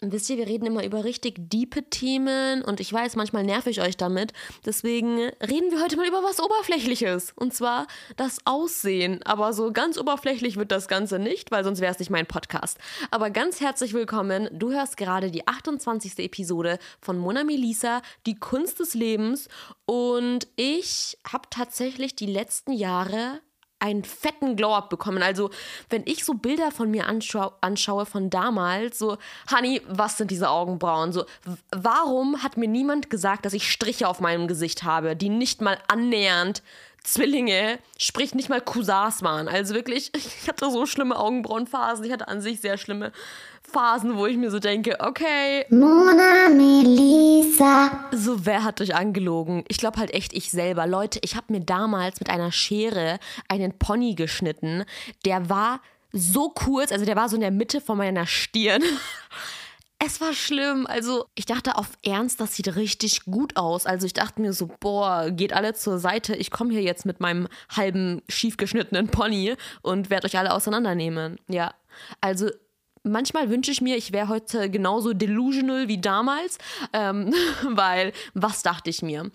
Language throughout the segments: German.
Wisst ihr, wir reden immer über richtig diepe Themen und ich weiß, manchmal nerv ich euch damit. Deswegen reden wir heute mal über was Oberflächliches. Und zwar das Aussehen. Aber so ganz oberflächlich wird das Ganze nicht, weil sonst wäre es nicht mein Podcast. Aber ganz herzlich willkommen. Du hörst gerade die 28. Episode von Mona Melisa, die Kunst des Lebens. Und ich habe tatsächlich die letzten Jahre einen fetten Glow-Up bekommen. Also, wenn ich so Bilder von mir anschau anschaue von damals, so, Honey, was sind diese Augenbrauen? So, warum hat mir niemand gesagt, dass ich Striche auf meinem Gesicht habe, die nicht mal annähernd Zwillinge, sprich nicht mal Cousins waren. Also wirklich, ich hatte so schlimme Augenbrauenphasen. Ich hatte an sich sehr schlimme Phasen, wo ich mir so denke, okay. Mona Melissa. So, wer hat euch angelogen? Ich glaube halt echt ich selber. Leute, ich habe mir damals mit einer Schere einen Pony geschnitten. Der war so kurz, also der war so in der Mitte von meiner Stirn. Es war schlimm. Also, ich dachte auf Ernst, das sieht richtig gut aus. Also, ich dachte mir so, boah, geht alle zur Seite. Ich komme hier jetzt mit meinem halben schiefgeschnittenen Pony und werde euch alle auseinandernehmen. Ja. Also, manchmal wünsche ich mir, ich wäre heute genauso delusional wie damals, ähm, weil was dachte ich mir?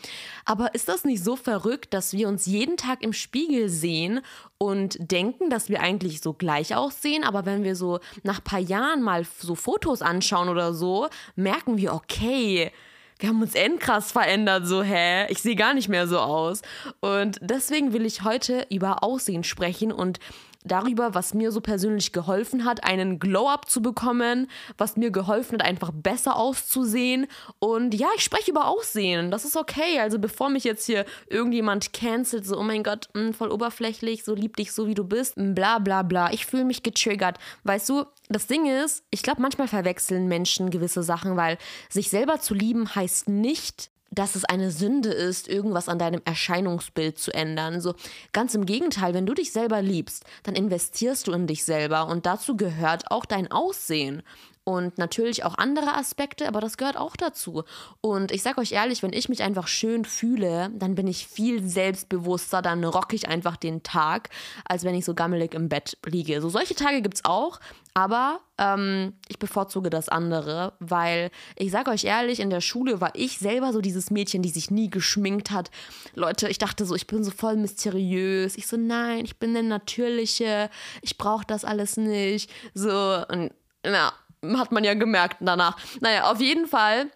Aber ist das nicht so verrückt, dass wir uns jeden Tag im Spiegel sehen und denken, dass wir eigentlich so gleich aussehen, aber wenn wir so nach ein paar Jahren mal so Fotos anschauen oder so, merken wir, okay, wir haben uns endkrass verändert, so, hä? Ich sehe gar nicht mehr so aus. Und deswegen will ich heute über Aussehen sprechen und darüber, was mir so persönlich geholfen hat, einen Glow-up zu bekommen, was mir geholfen hat, einfach besser auszusehen. Und ja, ich spreche über Aussehen. Das ist okay. Also bevor mich jetzt hier irgendjemand cancelt, so, oh mein Gott, mh, hm, voll oberflächlich, so lieb dich so wie du bist, bla bla bla. Ich fühle mich getriggert. Weißt du, das Ding ist, ich glaube, manchmal verwechseln Menschen gewisse Sachen, weil sich selber zu lieben heißt nicht, dass es eine Sünde ist, irgendwas an deinem Erscheinungsbild zu ändern. So ganz im Gegenteil, wenn du dich selber liebst, dann investierst du in dich selber und dazu gehört auch dein Aussehen und natürlich auch andere Aspekte, aber das gehört auch dazu. Und ich sage euch ehrlich, wenn ich mich einfach schön fühle, dann bin ich viel selbstbewusster, dann rocke ich einfach den Tag, als wenn ich so gammelig im Bett liege. So solche Tage gibt es auch, aber ähm, ich bevorzuge das andere, weil ich sage euch ehrlich, in der Schule war ich selber so dieses Mädchen, die sich nie geschminkt hat. Leute, ich dachte so, ich bin so voll mysteriös. Ich so, nein, ich bin eine natürliche, ich brauche das alles nicht. So, und na, hat man ja gemerkt danach. Naja, auf jeden Fall.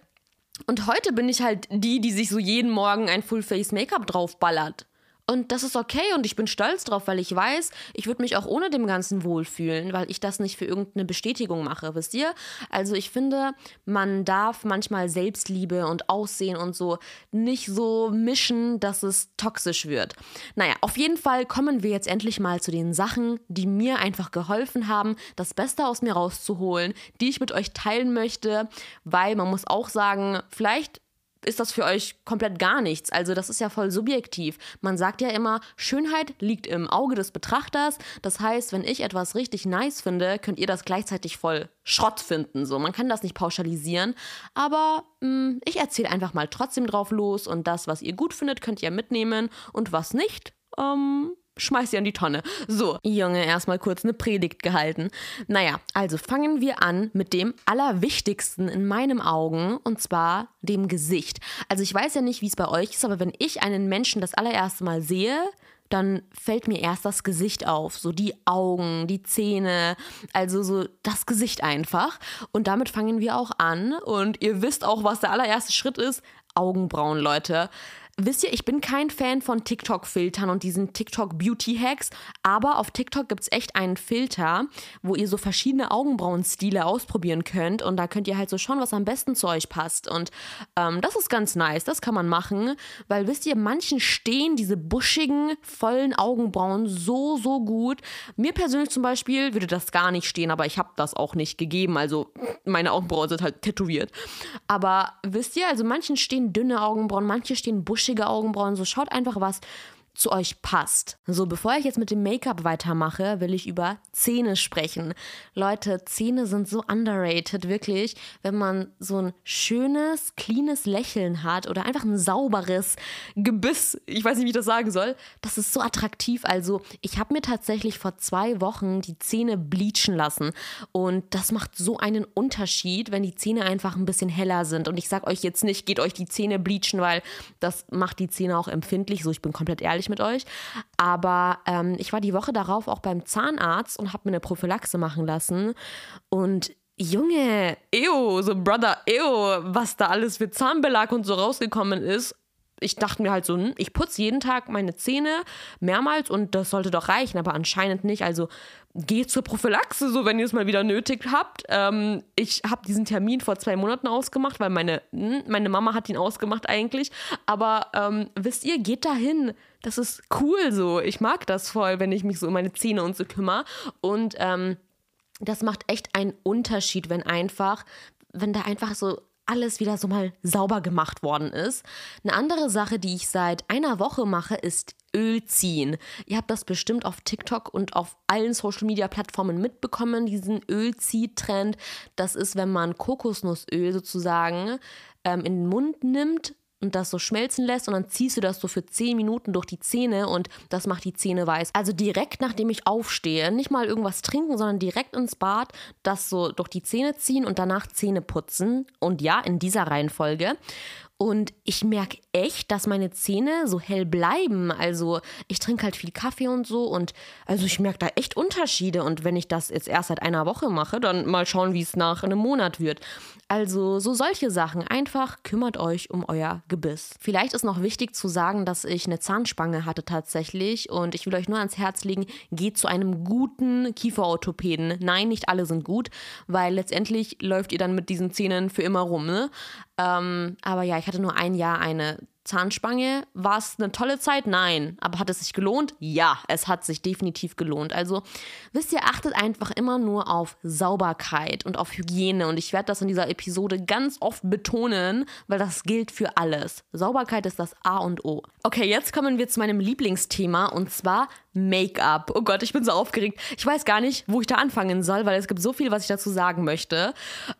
Und heute bin ich halt die, die sich so jeden Morgen ein Full-Face-Make-up draufballert. Und das ist okay und ich bin stolz drauf, weil ich weiß, ich würde mich auch ohne dem Ganzen wohlfühlen, weil ich das nicht für irgendeine Bestätigung mache, wisst ihr? Also ich finde, man darf manchmal Selbstliebe und Aussehen und so nicht so mischen, dass es toxisch wird. Naja, auf jeden Fall kommen wir jetzt endlich mal zu den Sachen, die mir einfach geholfen haben, das Beste aus mir rauszuholen, die ich mit euch teilen möchte, weil man muss auch sagen, vielleicht ist das für euch komplett gar nichts. Also das ist ja voll subjektiv. Man sagt ja immer, Schönheit liegt im Auge des Betrachters. Das heißt, wenn ich etwas richtig nice finde, könnt ihr das gleichzeitig voll Schrott finden. So, man kann das nicht pauschalisieren. Aber mh, mm, ich erzähle einfach mal trotzdem drauf los und das, was ihr gut findet, könnt ihr mitnehmen und was nicht, ähm, schmeiß sie an die Tonne. So, Junge, erstmal kurz eine Predigt gehalten. Naja, also fangen wir an mit dem Allerwichtigsten in meinen Augen und zwar dem Gesicht. Also ich weiß ja nicht, wie es bei euch ist, aber wenn ich einen Menschen das allererste Mal sehe, dann fällt mir erst das Gesicht auf, so die Augen, die Zähne, also so das Gesicht einfach. Und damit fangen wir auch an. Und ihr wisst auch, was der allererste Schritt ist. Augenbrauen, Leute wisst ihr, ich bin kein Fan von TikTok-Filtern und diesen TikTok-Beauty-Hacks, aber auf TikTok gibt es echt einen Filter, wo ihr so verschiedene Augenbrauenstile ausprobieren könnt und da könnt ihr halt so schauen, was am besten zu euch passt. Und ähm, das ist ganz nice, das kann man machen, weil wisst ihr, manchen stehen diese buschigen, vollen Augenbrauen so, so gut. Mir persönlich zum Beispiel würde das gar nicht stehen, aber ich habe das auch nicht gegeben. Also meine Augenbrauen sind halt tätowiert. Aber wisst ihr, also manchen stehen dünne Augenbrauen, manche stehen buschige Augenbrauen. So schaut einfach was zu euch passt. So, bevor ich jetzt mit dem Make-up weitermache, will ich über Zähne sprechen. Leute, Zähne sind so underrated, wirklich. Wenn man so ein schönes, cleanes Lächeln hat oder einfach ein sauberes Gebiss, ich weiß nicht, wie ich das sagen soll, das ist so attraktiv. Also, ich habe mir tatsächlich vor zwei Wochen die Zähne bleachen lassen und das macht so einen Unterschied, wenn die Zähne einfach ein bisschen heller sind. Und ich sag euch jetzt nicht, geht euch die Zähne bleachen, weil das macht die Zähne auch empfindlich. So, ich bin komplett ehrlich ich mit euch. Aber ähm, ich war die Woche darauf auch beim Zahnarzt und habe mir eine Prophylaxe machen lassen. Und Junge, ew, so Brother, ew, was da alles für Zahnbelag und so rausgekommen ist. Ich dachte mir halt so, hm, ich putze jeden Tag meine Zähne mehrmals und das sollte doch reichen, aber anscheinend nicht. Also geht zur Prophylaxe, so wenn ihr es mal wieder nötig habt. Ähm, ich habe diesen Termin vor zwei Monaten ausgemacht, weil meine, hm, meine Mama hat ihn ausgemacht eigentlich. Aber ähm, wisst ihr, geht dahin das ist cool so. Ich mag das voll, wenn ich mich so um meine Zähne und so kümmere. Und ähm, das macht echt einen Unterschied, wenn einfach, wenn da einfach so alles wieder so mal sauber gemacht worden ist. Eine andere Sache, die ich seit einer Woche mache, ist Öl ziehen. Ihr habt das bestimmt auf TikTok und auf allen Social Media Plattformen mitbekommen, diesen Ölziehtrend. Das ist, wenn man Kokosnussöl sozusagen ähm, in den Mund nimmt, und das so schmelzen lässt und dann ziehst du das so für 10 Minuten durch die Zähne und das macht die Zähne weiß. Also direkt nachdem ich aufstehe, nicht mal irgendwas trinken, sondern direkt ins Bad, das so durch die Zähne ziehen und danach Zähne putzen. Und ja, in dieser Reihenfolge. Und ich merke echt, dass meine Zähne so hell bleiben. Also ich trinke halt viel Kaffee und so. Und also ich merke da echt Unterschiede. Und wenn ich das jetzt erst seit einer Woche mache, dann mal schauen, wie es nach einem Monat wird. Also so solche Sachen. Einfach kümmert euch um euer Gebiss. Vielleicht ist noch wichtig zu sagen, dass ich eine Zahnspange hatte tatsächlich. Und ich will euch nur ans Herz legen, geht zu einem guten Kieferorthopäden. Nein, nicht alle sind gut, weil letztendlich läuft ihr dann mit diesen Zähnen für immer rum. Ne? Ähm, aber ja, ich hatte nur ein Jahr eine Zahnspange. War es eine tolle Zeit? Nein. Aber hat es sich gelohnt? Ja, es hat sich definitiv gelohnt. Also wisst ihr, achtet einfach immer nur auf Sauberkeit und auf Hygiene. Und ich werde das in dieser Episode ganz oft betonen, weil das gilt für alles. Sauberkeit ist das A und O. Okay, jetzt kommen wir zu meinem Lieblingsthema und zwar Make-up. Oh Gott, ich bin so aufgeregt. Ich weiß gar nicht, wo ich da anfangen soll, weil es gibt so viel, was ich dazu sagen möchte.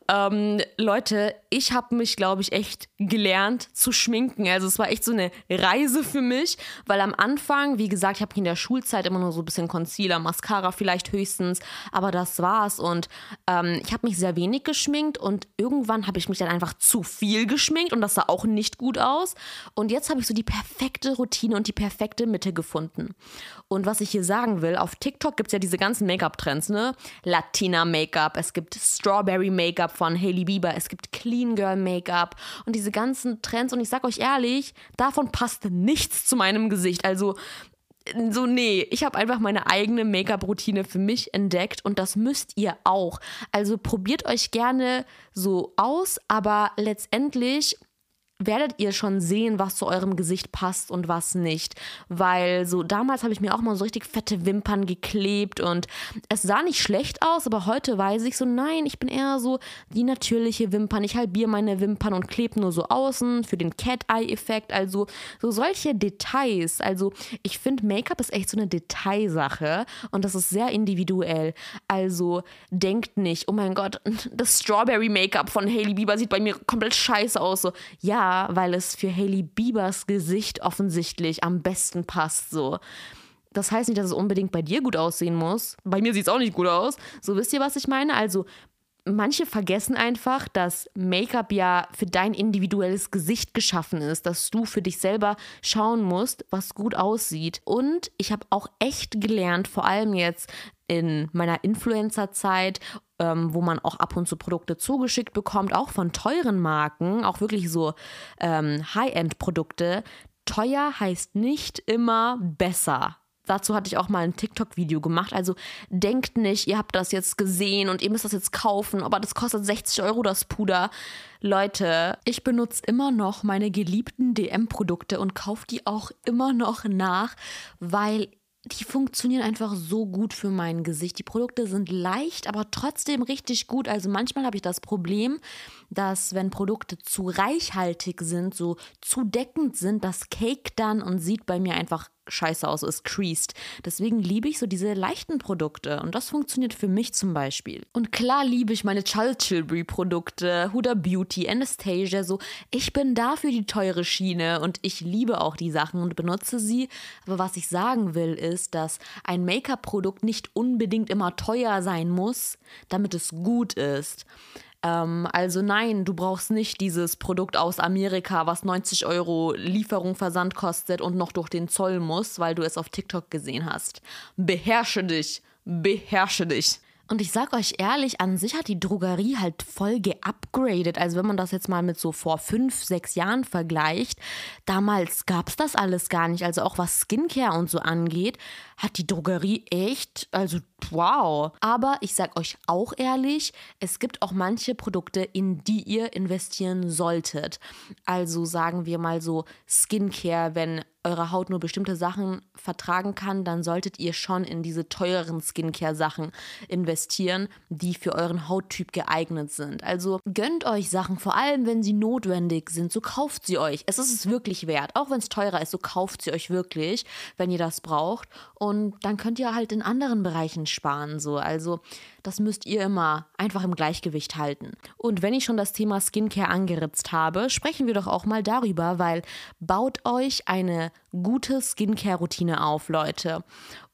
Ähm, Leute, ich habe mich, glaube ich, echt gelernt zu schminken. Also es war echt so eine Reise für mich, weil am Anfang, wie gesagt, ich habe in der Schulzeit immer nur so ein bisschen Concealer, Mascara vielleicht höchstens, aber das war's. Und ähm, ich habe mich sehr wenig geschminkt und irgendwann habe ich mich dann einfach zu viel geschminkt und das sah auch nicht gut aus. Und jetzt habe ich so die perfekte Routine und die perfekte Mitte gefunden. Und was ich hier sagen will, auf TikTok gibt es ja diese ganzen Make-up-Trends, ne? Latina-Make-up, es gibt Strawberry-Make-up von Hailey Bieber, es gibt Clean Girl Make-up und diese ganzen Trends. Und ich sag euch ehrlich, davon passt nichts zu meinem Gesicht. Also so, nee, ich habe einfach meine eigene Make-up-Routine für mich entdeckt und das müsst ihr auch. Also probiert euch gerne so aus, aber letztendlich werdet ihr schon sehen, was zu eurem Gesicht passt und was nicht. Weil so damals habe ich mir auch mal so richtig fette Wimpern geklebt und es sah nicht schlecht aus, aber heute weiß ich so, nein, ich bin eher so die natürliche Wimpern. Ich halbiere meine Wimpern und klebe nur so außen für den Cat-Eye-Effekt. Also so solche Details. Also ich finde, Make-up ist echt so eine Detailsache und das ist sehr individuell. Also denkt nicht, oh mein Gott, das Strawberry-Make-up von Hailey Bieber sieht bei mir komplett scheiße aus. So, ja, weil es für Hailey Biebers Gesicht offensichtlich am besten passt. So. Das heißt nicht, dass es unbedingt bei dir gut aussehen muss. Bei mir sieht es auch nicht gut aus. So wisst ihr, was ich meine? Also manche vergessen einfach, dass Make-up ja für dein individuelles Gesicht geschaffen ist, dass du für dich selber schauen musst, was gut aussieht. Und ich habe auch echt gelernt, vor allem jetzt in meiner Influencer-Zeit ähm, wo man auch ab und zu Produkte zugeschickt bekommt, auch von teuren Marken, auch wirklich so ähm, High-End-Produkte, teuer heißt nicht immer besser. Dazu hatte ich auch mal ein TikTok-Video gemacht. Also denkt nicht, ihr habt das jetzt gesehen und ihr müsst das jetzt kaufen, aber das kostet 60 Euro das Puder. Leute, ich benutze immer noch meine geliebten DM-Produkte und kaufe die auch immer noch nach, weil die funktionieren einfach so gut für mein Gesicht. Die Produkte sind leicht, aber trotzdem richtig gut. Also manchmal habe ich das Problem, dass wenn Produkte zu reichhaltig sind, so zu deckend sind, das Cake dann und sieht bei mir einfach scheiße aus, ist creased. Deswegen liebe ich so diese leichten Produkte und das funktioniert für mich zum Beispiel. Und klar liebe ich meine Chalchilbury Produkte, Huda Beauty, Anastasia, so. Ich bin da für die teure Schiene und ich liebe auch die Sachen und benutze sie. Aber was ich sagen will, ist, dass ein Make-up-Produkt nicht unbedingt immer teuer sein muss, damit es gut ist. Ähm, also nein, du brauchst nicht dieses Produkt aus Amerika, was 90 Euro Lieferung, Versand kostet und noch durch den Zoll muss, weil du es auf TikTok gesehen hast. Beherrsche dich, beherrsche dich. Und ich sag euch ehrlich, an sich hat die Drogerie halt voll geupgradet. Also wenn man das jetzt mal mit so vor fünf, sechs Jahren vergleicht, damals gab es das alles gar nicht. Also auch was Skincare und so angeht, hat die Drogerie echt, also wow. Aber ich sag euch auch ehrlich, es gibt auch manche Produkte, in die ihr investieren solltet. Also sagen wir mal so Skincare, wenn eure Haut nur bestimmte Sachen vertragen kann, dann solltet ihr schon in diese teureren Skincare-Sachen investieren, die für euren Hauttyp geeignet sind. Also gönnt euch Sachen, vor allem wenn sie notwendig sind, so kauft sie euch. Es ist es wirklich wert. Auch wenn es teurer ist, so kauft sie euch wirklich, wenn ihr das braucht. Und dann könnt ihr halt in anderen Bereichen sparen. So. Also das müsst ihr immer einfach im Gleichgewicht halten. Und wenn ich schon das Thema Skincare angeritzt habe, sprechen wir doch auch mal darüber, weil baut euch eine gute Skincare-Routine auf, Leute.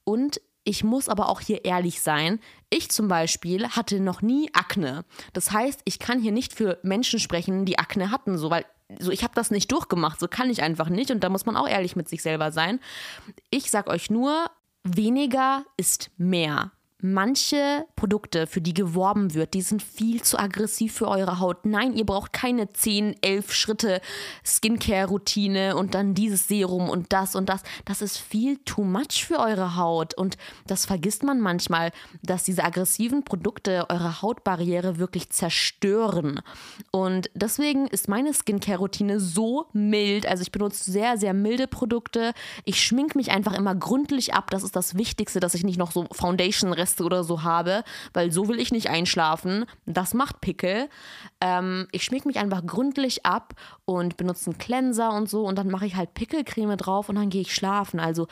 Und ich muss aber auch hier ehrlich sein. Ich zum Beispiel hatte noch nie Akne. Das heißt, ich kann hier nicht für Menschen sprechen, die Akne hatten, so weil so ich habe das nicht durchgemacht, so kann ich einfach nicht und da muss man auch ehrlich mit sich selber sein. Ich sag euch nur, weniger ist mehr manche Produkte, für die geworben wird, die sind viel zu aggressiv für eure Haut. Nein, ihr braucht keine 10, 11 Schritte Skincare-Routine und dann dieses Serum und das und das. Das ist viel too much für eure Haut. Und das vergisst man manchmal, dass diese aggressiven Produkte eure Hautbarriere wirklich zerstören. Und deswegen ist meine Skincare-Routine so mild. Also ich benutze sehr, sehr milde Produkte. Ich schminke mich einfach immer gründlich ab. Das ist das Wichtigste, dass ich nicht noch so Foundation-Rest Reste oder so habe, weil so will ich nicht einschlafen. Das macht Pickel. Ähm, ich schmieg mich einfach gründlich ab und benutze einen Cleanser und so und dann mache ich halt Pickelcreme drauf und dann gehe ich schlafen. Also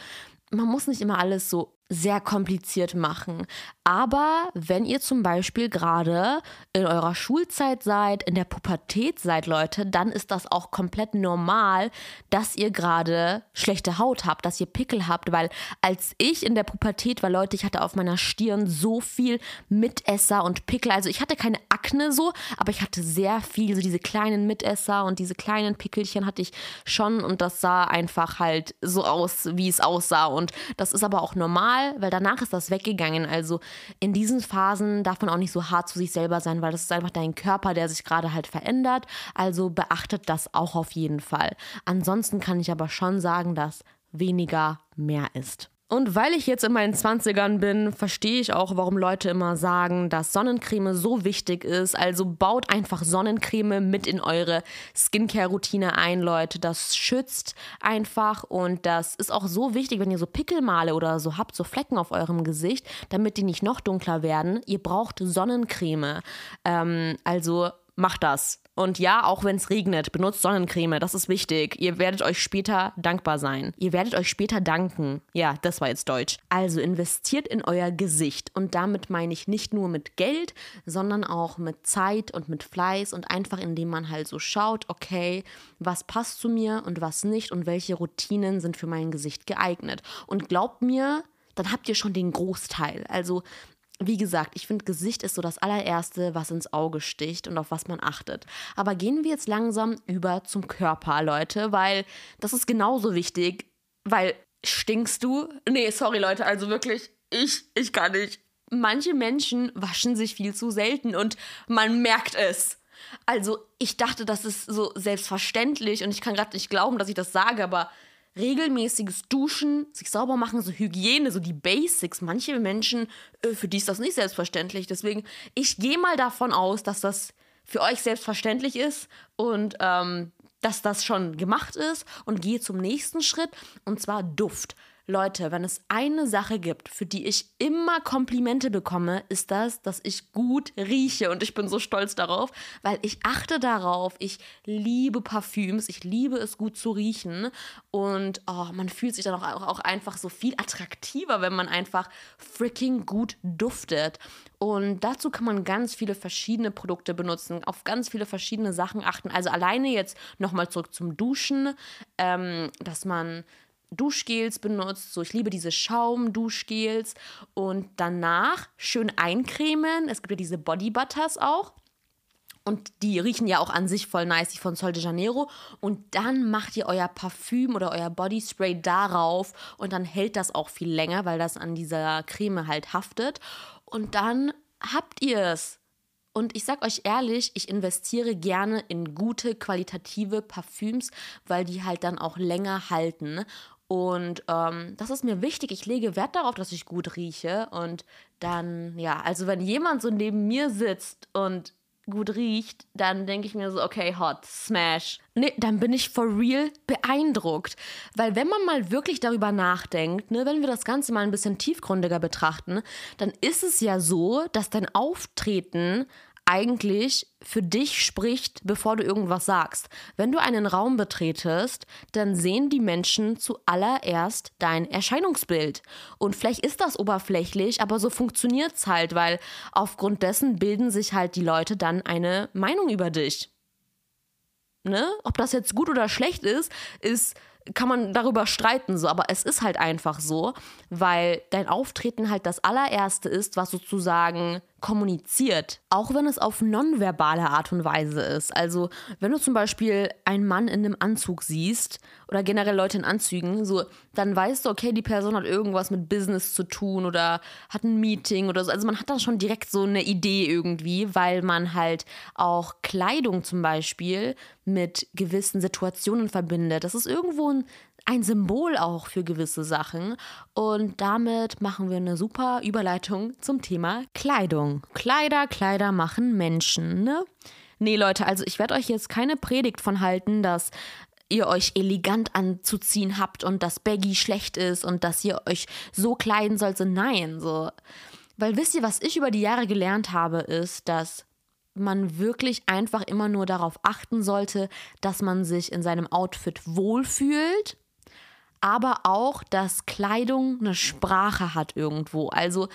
man muss nicht immer alles so sehr kompliziert machen. Aber wenn ihr zum Beispiel gerade in eurer Schulzeit seid, in der Pubertät seid, Leute, dann ist das auch komplett normal, dass ihr gerade schlechte Haut habt, dass ihr Pickel habt, weil als ich in der Pubertät war, Leute, ich hatte auf meiner Stirn so viel Mitesser und Pickel. Also ich hatte keine Akne so, aber ich hatte sehr viel, so diese kleinen Mitesser und diese kleinen Pickelchen hatte ich schon und das sah einfach halt so aus, wie es aussah. Und das ist aber auch normal weil danach ist das weggegangen. Also in diesen Phasen darf man auch nicht so hart zu sich selber sein, weil das ist einfach dein Körper, der sich gerade halt verändert. Also beachtet das auch auf jeden Fall. Ansonsten kann ich aber schon sagen, dass weniger mehr ist. Und weil ich jetzt in meinen 20ern bin, verstehe ich auch, warum Leute immer sagen, dass Sonnencreme so wichtig ist. Also baut einfach Sonnencreme mit in eure Skincare-Routine ein, Leute. Das schützt einfach und das ist auch so wichtig, wenn ihr so Pickelmale oder so habt, so Flecken auf eurem Gesicht, damit die nicht noch dunkler werden. Ihr braucht Sonnencreme. Ähm, also macht das. Und ja, auch wenn es regnet, benutzt Sonnencreme. Das ist wichtig. Ihr werdet euch später dankbar sein. Ihr werdet euch später danken. Ja, das war jetzt Deutsch. Also investiert in euer Gesicht. Und damit meine ich nicht nur mit Geld, sondern auch mit Zeit und mit Fleiß und einfach indem man halt so schaut, okay, was passt zu mir und was nicht und welche Routinen sind für mein Gesicht geeignet. Und glaubt mir, dann habt ihr schon den Großteil. Also wie gesagt, ich finde, Gesicht ist so das allererste, was ins Auge sticht und auf was man achtet. Aber gehen wir jetzt langsam über zum Körper, Leute, weil das ist genauso wichtig, weil stinkst du? Nee, sorry, Leute, also wirklich, ich, ich kann nicht. Manche Menschen waschen sich viel zu selten und man merkt es. Also, ich dachte, das ist so selbstverständlich und ich kann gerade nicht glauben, dass ich das sage, aber regelmäßiges Duschen, sich sauber machen, so Hygiene, so die Basics. Manche Menschen, äh, für die ist das nicht selbstverständlich. Deswegen, ich gehe mal davon aus, dass das für euch selbstverständlich ist und ähm, dass das schon gemacht ist und gehe zum nächsten Schritt und zwar Duft. Leute, wenn es eine Sache gibt, für die ich immer Komplimente bekomme, ist das, dass ich gut rieche. Und ich bin so stolz darauf, weil ich achte darauf. Ich liebe Parfüms, ich liebe es gut zu riechen. Und oh, man fühlt sich dann auch, auch einfach so viel attraktiver, wenn man einfach freaking gut duftet. Und dazu kann man ganz viele verschiedene Produkte benutzen, auf ganz viele verschiedene Sachen achten. Also alleine jetzt nochmal zurück zum Duschen, ähm, dass man Duschgels benutzt. So, ich liebe diese Schaum-Duschgels. Und danach schön eincremen. Es gibt ja diese Body Butters auch. Und die riechen ja auch an sich voll nice, die von Sol de Janeiro. Und dann macht ihr euer Parfüm oder euer Bodyspray darauf. Und dann hält das auch viel länger, weil das an dieser Creme halt haftet. Und dann habt ihr es. Und ich sag euch ehrlich, ich investiere gerne in gute, qualitative Parfüms, weil die halt dann auch länger halten. Und ähm, das ist mir wichtig. Ich lege Wert darauf, dass ich gut rieche. Und dann, ja, also wenn jemand so neben mir sitzt und gut riecht, dann denke ich mir so, okay, hot, smash. Nee, dann bin ich for real beeindruckt. Weil wenn man mal wirklich darüber nachdenkt, ne, wenn wir das Ganze mal ein bisschen tiefgründiger betrachten, dann ist es ja so, dass dein Auftreten eigentlich für dich spricht, bevor du irgendwas sagst. Wenn du einen Raum betretest, dann sehen die Menschen zuallererst dein Erscheinungsbild. Und vielleicht ist das oberflächlich, aber so funktioniert es halt, weil aufgrund dessen bilden sich halt die Leute dann eine Meinung über dich. Ne? Ob das jetzt gut oder schlecht ist, ist kann man darüber streiten, so, aber es ist halt einfach so, weil dein Auftreten halt das allererste ist, was sozusagen kommuniziert, auch wenn es auf nonverbale Art und Weise ist. Also, wenn du zum Beispiel einen Mann in einem Anzug siehst oder generell Leute in Anzügen, so, dann weißt du, okay, die Person hat irgendwas mit Business zu tun oder hat ein Meeting oder so. Also, man hat dann schon direkt so eine Idee irgendwie, weil man halt auch Kleidung zum Beispiel mit gewissen Situationen verbindet. Das ist irgendwo ein ein Symbol auch für gewisse Sachen. Und damit machen wir eine super Überleitung zum Thema Kleidung. Kleider, Kleider machen Menschen, ne? Nee, Leute, also ich werde euch jetzt keine Predigt von halten, dass ihr euch elegant anzuziehen habt und dass Baggy schlecht ist und dass ihr euch so kleiden sollt. So, nein, so. Weil wisst ihr, was ich über die Jahre gelernt habe, ist, dass man wirklich einfach immer nur darauf achten sollte, dass man sich in seinem Outfit wohlfühlt aber auch, dass Kleidung eine Sprache hat irgendwo. Also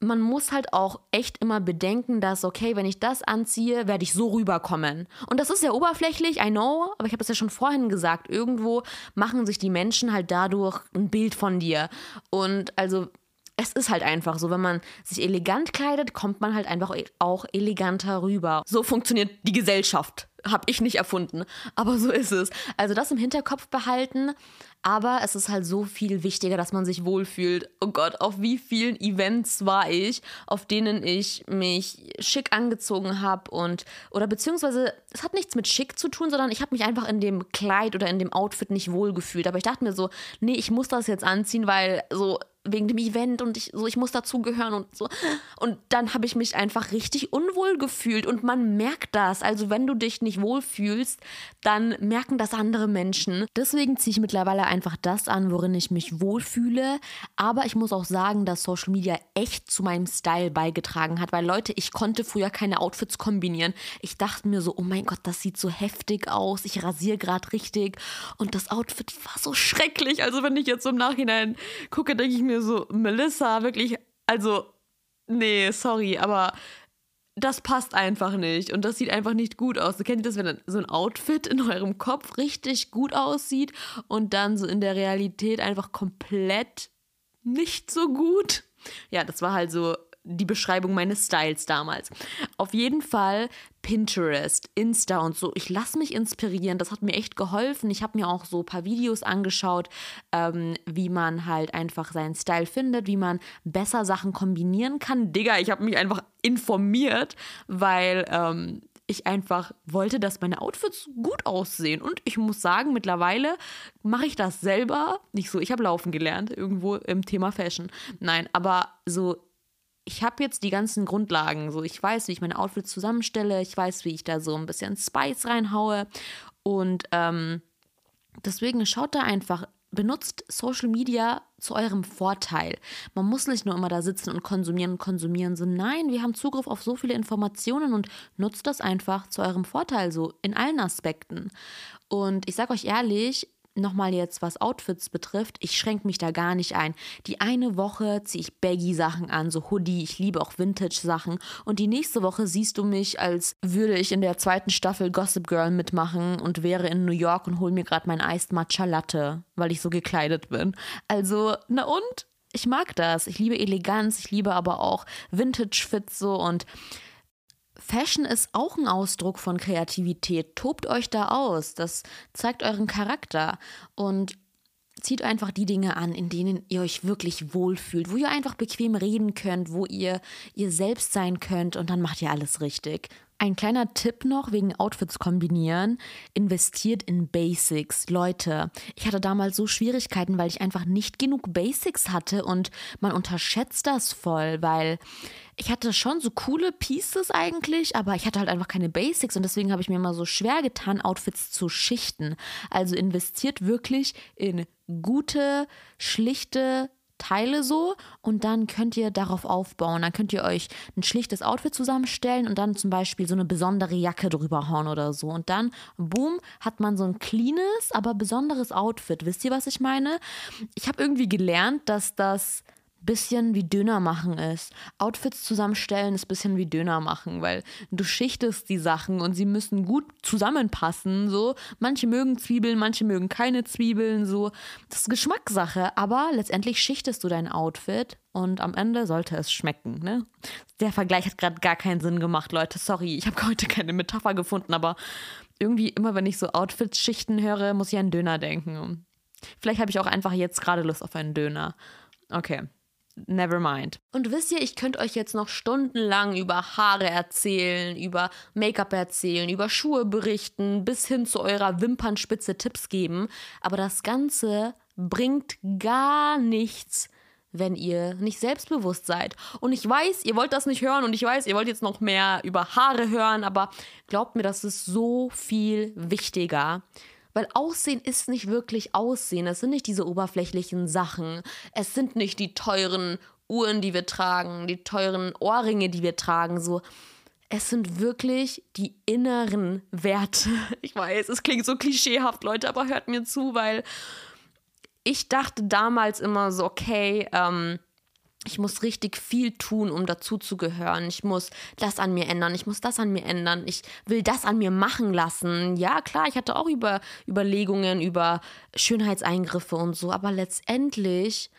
man muss halt auch echt immer bedenken, dass, okay, wenn ich das anziehe, werde ich so rüberkommen. Und das ist ja oberflächlich, I know, aber ich habe das ja schon vorhin gesagt. Irgendwo machen sich die Menschen halt dadurch ein Bild von dir. Und also es ist halt einfach so, wenn man sich elegant kleidet, kommt man halt einfach auch eleganter rüber. So funktioniert die Gesellschaft. Hab ich nicht erfunden, aber so ist es. Also das im Hinterkopf behalten, aber es ist halt so viel wichtiger, dass man sich wohlfühlt. Oh Gott, auf wie vielen Events war ich, auf denen ich mich schick angezogen habe und oder beziehungsweise es hat nichts mit schick zu tun, sondern ich habe mich einfach in dem Kleid oder in dem Outfit nicht wohlgefühlt. Aber ich dachte mir so, nee, ich muss das jetzt anziehen, weil so wegen dem Event und ich so ich muss dazugehören und so. Und dann habe ich mich einfach richtig unwohl gefühlt und man merkt das. Also wenn du dich nicht wohl fühlst dann merken das andere Menschen. Deswegen ziehe ich mittlerweile einfach das an worin ich mich wohlfühle. Aber ich muss auch sagen dass Social Media echt zu meinem Style beigetragen hat. Weil Leute ich konnte früher keine Outfits kombinieren. Ich dachte mir so oh mein Gott das sieht so heftig aus. Ich rasiere gerade richtig. Und das Outfit war so schrecklich. Also wenn ich jetzt im Nachhinein gucke denke ich mir mir so, Melissa, wirklich, also, nee, sorry, aber das passt einfach nicht und das sieht einfach nicht gut aus. Kennt ihr das, wenn so ein Outfit in eurem Kopf richtig gut aussieht und dann so in der Realität einfach komplett nicht so gut? Ja, das war halt so die Beschreibung meines Styles damals. Auf jeden Fall Pinterest, Insta und so. Ich lasse mich inspirieren. Das hat mir echt geholfen. Ich habe mir auch so ein paar Videos angeschaut, ähm, wie man halt einfach seinen Style findet, wie man besser Sachen kombinieren kann. Digga, ich habe mich einfach informiert, weil ähm, ich einfach wollte, dass meine Outfits gut aussehen. Und ich muss sagen, mittlerweile mache ich das selber. Nicht so, ich habe laufen gelernt, irgendwo im Thema Fashion. Nein, aber so, ich habe jetzt die ganzen Grundlagen. So, ich weiß, wie ich meine Outfits zusammenstelle. Ich weiß, wie ich da so ein bisschen Spice reinhaue. Und ähm, deswegen schaut da einfach benutzt Social Media zu eurem Vorteil. Man muss nicht nur immer da sitzen und konsumieren und konsumieren. So, nein, wir haben Zugriff auf so viele Informationen und nutzt das einfach zu eurem Vorteil, so in allen Aspekten. Und ich sage euch ehrlich, nochmal jetzt, was Outfits betrifft, ich schränke mich da gar nicht ein. Die eine Woche ziehe ich Baggy-Sachen an, so Hoodie, ich liebe auch Vintage-Sachen. Und die nächste Woche siehst du mich, als würde ich in der zweiten Staffel Gossip Girl mitmachen und wäre in New York und hole mir gerade mein Iced Matcha Latte, weil ich so gekleidet bin. Also, na und? Ich mag das. Ich liebe Eleganz, ich liebe aber auch Vintage-Fits so und Fashion ist auch ein Ausdruck von Kreativität. Tobt euch da aus. Das zeigt euren Charakter. Und zieht einfach die Dinge an, in denen ihr euch wirklich wohlfühlt, wo ihr einfach bequem reden könnt, wo ihr ihr selbst sein könnt und dann macht ihr alles richtig. Ein kleiner Tipp noch wegen Outfits kombinieren. Investiert in Basics. Leute, ich hatte damals so Schwierigkeiten, weil ich einfach nicht genug Basics hatte und man unterschätzt das voll, weil ich hatte schon so coole Pieces eigentlich, aber ich hatte halt einfach keine Basics und deswegen habe ich mir immer so schwer getan, Outfits zu schichten. Also investiert wirklich in gute, schlichte Teile so und dann könnt ihr darauf aufbauen. Dann könnt ihr euch ein schlichtes Outfit zusammenstellen und dann zum Beispiel so eine besondere Jacke drüber hauen oder so. Und dann, boom, hat man so ein cleanes, aber besonderes Outfit. Wisst ihr, was ich meine? Ich habe irgendwie gelernt, dass das bisschen wie Döner machen ist. Outfits zusammenstellen ist bisschen wie Döner machen, weil du schichtest die Sachen und sie müssen gut zusammenpassen. So, manche mögen Zwiebeln, manche mögen keine Zwiebeln. So, das ist Geschmackssache. Aber letztendlich schichtest du dein Outfit und am Ende sollte es schmecken. Ne? Der Vergleich hat gerade gar keinen Sinn gemacht, Leute. Sorry, ich habe heute keine Metapher gefunden, aber irgendwie immer, wenn ich so Outfits-Schichten höre, muss ich an Döner denken. Vielleicht habe ich auch einfach jetzt gerade Lust auf einen Döner. Okay. Never mind. Und wisst ihr, ich könnte euch jetzt noch stundenlang über Haare erzählen, über Make-up erzählen, über Schuhe berichten, bis hin zu eurer Wimpernspitze Tipps geben. Aber das Ganze bringt gar nichts, wenn ihr nicht selbstbewusst seid. Und ich weiß, ihr wollt das nicht hören und ich weiß, ihr wollt jetzt noch mehr über Haare hören, aber glaubt mir, das ist so viel wichtiger. Weil Aussehen ist nicht wirklich Aussehen. Es sind nicht diese oberflächlichen Sachen. Es sind nicht die teuren Uhren, die wir tragen, die teuren Ohrringe, die wir tragen. So, es sind wirklich die inneren Werte. Ich weiß, es klingt so klischeehaft, Leute, aber hört mir zu, weil ich dachte damals immer so, okay, ähm, ich muss richtig viel tun, um dazuzugehören. Ich muss das an mir ändern. Ich muss das an mir ändern. Ich will das an mir machen lassen. Ja, klar, ich hatte auch über Überlegungen über Schönheitseingriffe und so. Aber letztendlich,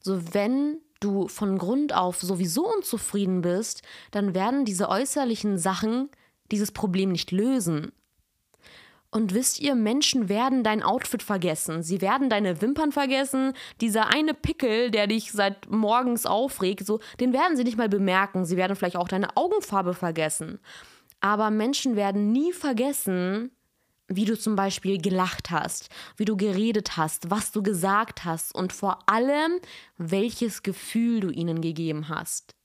so wenn du von Grund auf sowieso unzufrieden bist, dann werden diese äußerlichen Sachen dieses Problem nicht lösen. Und wisst ihr, Menschen werden dein Outfit vergessen. Sie werden deine Wimpern vergessen. Dieser eine Pickel, der dich seit morgens aufregt, so, den werden sie nicht mal bemerken. Sie werden vielleicht auch deine Augenfarbe vergessen. Aber Menschen werden nie vergessen, wie du zum Beispiel gelacht hast, wie du geredet hast, was du gesagt hast und vor allem, welches Gefühl du ihnen gegeben hast.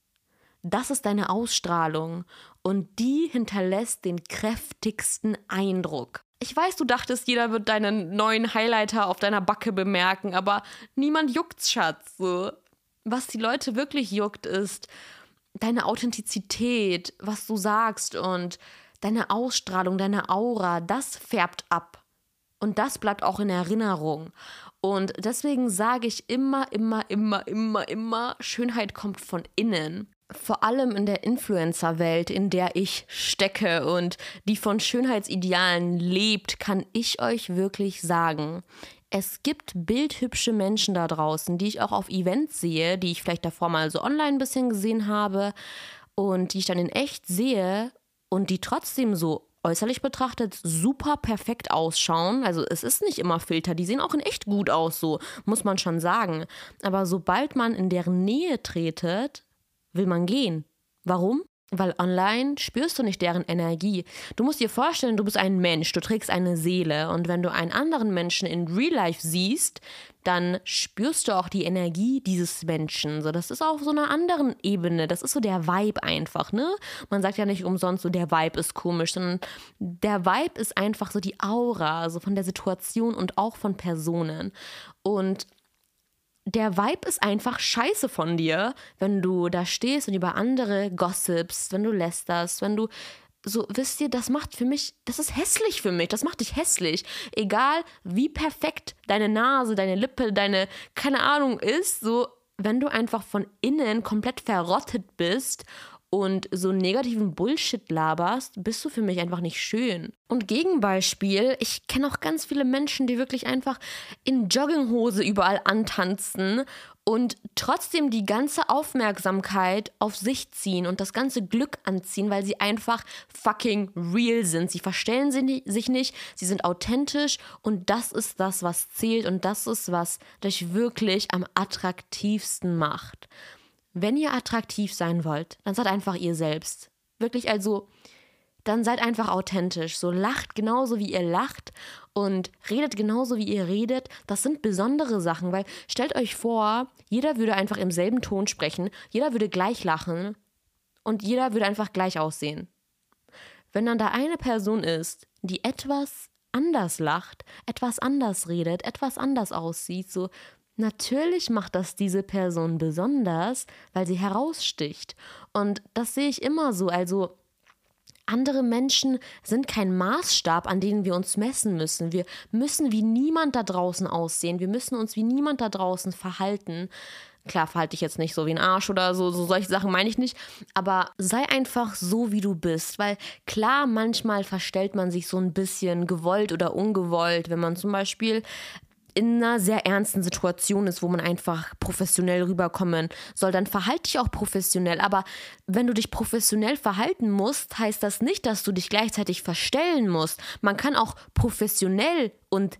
Das ist deine Ausstrahlung und die hinterlässt den kräftigsten Eindruck. Ich weiß, du dachtest, jeder wird deinen neuen Highlighter auf deiner Backe bemerken, aber niemand juckt's, Schatz. Was die Leute wirklich juckt, ist deine Authentizität, was du sagst und deine Ausstrahlung, deine Aura, das färbt ab. Und das bleibt auch in Erinnerung. Und deswegen sage ich immer, immer, immer, immer, immer, Schönheit kommt von innen vor allem in der Influencer-Welt, in der ich stecke und die von Schönheitsidealen lebt, kann ich euch wirklich sagen, es gibt bildhübsche Menschen da draußen, die ich auch auf Events sehe, die ich vielleicht davor mal so online ein bisschen gesehen habe und die ich dann in echt sehe und die trotzdem so äußerlich betrachtet super perfekt ausschauen. Also es ist nicht immer Filter, die sehen auch in echt gut aus, so muss man schon sagen. Aber sobald man in deren Nähe tretet, will man gehen. Warum? Weil online spürst du nicht deren Energie. Du musst dir vorstellen, du bist ein Mensch, du trägst eine Seele. Und wenn du einen anderen Menschen in Real Life siehst, dann spürst du auch die Energie dieses Menschen. So, das ist auf so einer anderen Ebene. Das ist so der Vibe einfach, ne? Man sagt ja nicht umsonst so, der Vibe ist komisch, sondern der Vibe ist einfach so die Aura, so von der Situation und auch von Personen. Und der Vibe ist einfach scheiße von dir, wenn du da stehst und über andere gossipst, wenn du lästerst, wenn du so, wisst ihr, das macht für mich, das ist hässlich für mich, das macht dich hässlich. Egal wie perfekt deine Nase, deine Lippe, deine, keine Ahnung ist, so, wenn du einfach von innen komplett verrottet bist und so negativen Bullshit laberst, bist du für mich einfach nicht schön. Und Gegenbeispiel, ich kenne auch ganz viele Menschen, die wirklich einfach in Jogginghose überall antanzen und trotzdem die ganze Aufmerksamkeit auf sich ziehen und das ganze Glück anziehen, weil sie einfach fucking real sind. Sie verstellen sich nicht, sie sind authentisch und das ist das, was zählt und das ist, was dich wirklich am attraktivsten macht. Wenn ihr attraktiv sein wollt, dann seid einfach ihr selbst. Wirklich, also, dann seid einfach authentisch. So lacht genauso wie ihr lacht und redet genauso wie ihr redet. Das sind besondere Sachen, weil stellt euch vor, jeder würde einfach im selben Ton sprechen, jeder würde gleich lachen und jeder würde einfach gleich aussehen. Wenn dann da eine Person ist, die etwas anders lacht, etwas anders redet, etwas anders aussieht, so Natürlich macht das diese Person besonders, weil sie heraussticht. Und das sehe ich immer so. Also andere Menschen sind kein Maßstab, an denen wir uns messen müssen. Wir müssen wie niemand da draußen aussehen. Wir müssen uns wie niemand da draußen verhalten. Klar, verhalte ich jetzt nicht so wie ein Arsch oder so, so solche Sachen meine ich nicht. Aber sei einfach so, wie du bist. Weil klar, manchmal verstellt man sich so ein bisschen gewollt oder ungewollt, wenn man zum Beispiel in einer sehr ernsten Situation ist, wo man einfach professionell rüberkommen soll, dann verhalte dich auch professionell. Aber wenn du dich professionell verhalten musst, heißt das nicht, dass du dich gleichzeitig verstellen musst. Man kann auch professionell und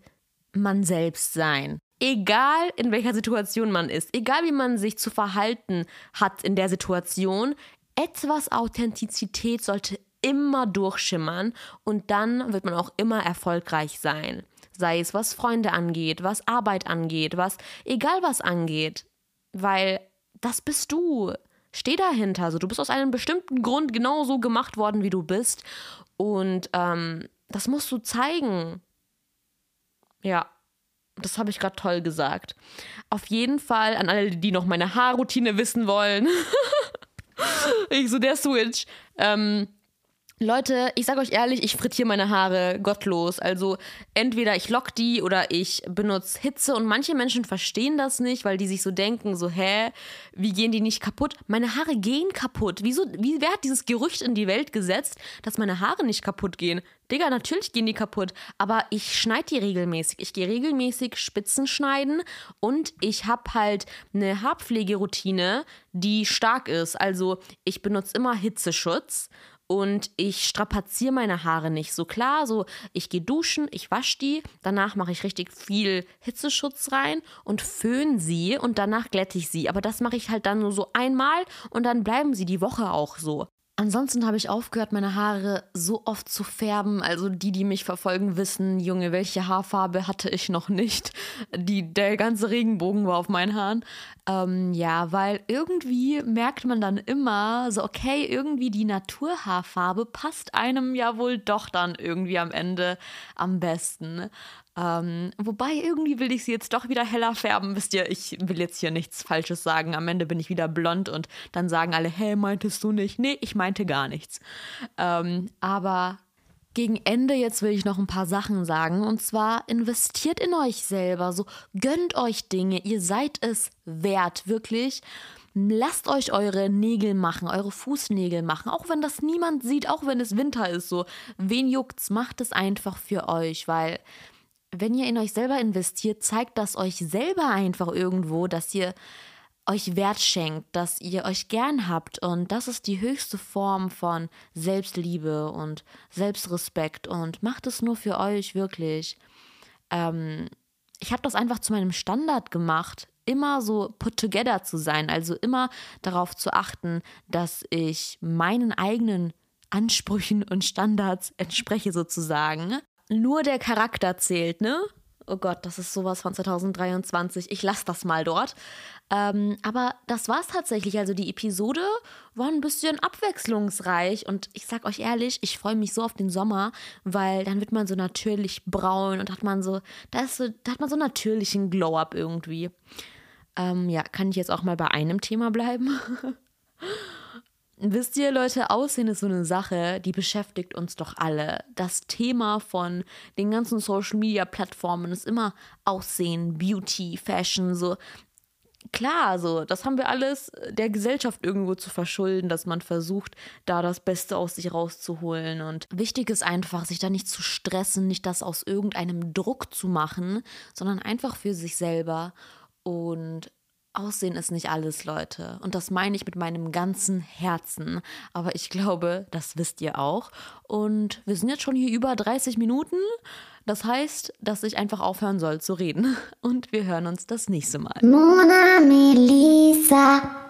man selbst sein. Egal in welcher Situation man ist, egal wie man sich zu verhalten hat in der Situation, etwas Authentizität sollte immer durchschimmern und dann wird man auch immer erfolgreich sein sei es was Freunde angeht, was Arbeit angeht, was egal was angeht, weil das bist du. Steh dahinter. Also du bist aus einem bestimmten Grund genauso gemacht worden, wie du bist. Und ähm, das musst du zeigen. Ja, das habe ich gerade toll gesagt. Auf jeden Fall an alle, die noch meine Haarroutine wissen wollen. ich so der Switch. Ähm, Leute, ich sage euch ehrlich, ich frittiere meine Haare gottlos. Also entweder ich lock die oder ich benutze Hitze und manche Menschen verstehen das nicht, weil die sich so denken, so hä, wie gehen die nicht kaputt? Meine Haare gehen kaputt. Wieso, wie, wer hat dieses Gerücht in die Welt gesetzt, dass meine Haare nicht kaputt gehen? Digga, natürlich gehen die kaputt, aber ich schneide die regelmäßig. Ich gehe regelmäßig Spitzen schneiden und ich habe halt eine Haarpflegeroutine, die stark ist. Also ich benutze immer Hitzeschutz und ich strapaziere meine Haare nicht. So klar, so ich gehe duschen, ich wasche die, danach mache ich richtig viel Hitzeschutz rein und föhn sie und danach glätte ich sie. Aber das mache ich halt dann nur so einmal und dann bleiben sie die Woche auch so. Ansonsten habe ich aufgehört, meine Haare so oft zu färben. Also die, die mich verfolgen, wissen, Junge, welche Haarfarbe hatte ich noch nicht. Die, der ganze Regenbogen war auf meinen Haaren. Ähm, ja, weil irgendwie merkt man dann immer so, okay, irgendwie die Naturhaarfarbe passt einem ja wohl doch dann irgendwie am Ende am besten. Ähm, wobei irgendwie will ich sie jetzt doch wieder heller färben. Wisst ihr, ich will jetzt hier nichts Falsches sagen. Am Ende bin ich wieder blond und dann sagen alle, hey, meintest du nicht? Nee, ich meinte gar nichts. Ähm, aber gegen Ende jetzt will ich noch ein paar Sachen sagen. Und zwar investiert in euch selber. So gönnt euch Dinge. Ihr seid es wert, wirklich. Lasst euch eure Nägel machen, eure Fußnägel machen, auch wenn das niemand sieht, auch wenn es Winter ist. So, wen juckt's? Macht es einfach für euch, weil wenn ihr in euch selber investiert, zeigt das euch selber einfach irgendwo, dass ihr euch Wert schenkt, dass ihr euch gern habt. Und das ist die höchste Form von Selbstliebe und Selbstrespekt. Und macht es nur für euch wirklich. Ähm, ich habe das einfach zu meinem Standard gemacht, immer so put together zu sein, also immer darauf zu achten, dass ich meinen eigenen Ansprüchen und Standards entspreche sozusagen. Nur der Charakter zählt, ne? Oh Gott, das ist sowas von 2023. Ich lasse das mal dort. Ähm, aber das war es tatsächlich. Also die Episode war ein bisschen abwechslungsreich und ich sag euch ehrlich, ich freue mich so auf den Sommer, weil dann wird man so natürlich braun und hat man so, da, ist so, da hat man so natürlichen Glow-up irgendwie. Ähm, ja, kann ich jetzt auch mal bei einem Thema bleiben? Wisst ihr, Leute, Aussehen ist so eine Sache, die beschäftigt uns doch alle. Das Thema von den ganzen Social-Media-Plattformen ist immer Aussehen, Beauty, Fashion, so. Klar, so, das haben wir alles der Gesellschaft irgendwo zu verschulden, dass man versucht, da das Beste aus sich rauszuholen. Und wichtig ist einfach, sich da nicht zu stressen, nicht das aus irgendeinem Druck zu machen, sondern einfach für sich selber. Und Aussehen ist nicht alles, Leute. Und das meine ich mit meinem ganzen Herzen. Aber ich glaube, das wisst ihr auch. Und wir sind jetzt schon hier über 30 Minuten. Das heißt, dass ich einfach aufhören soll zu reden. Und wir hören uns das nächste Mal. Mona Melissa.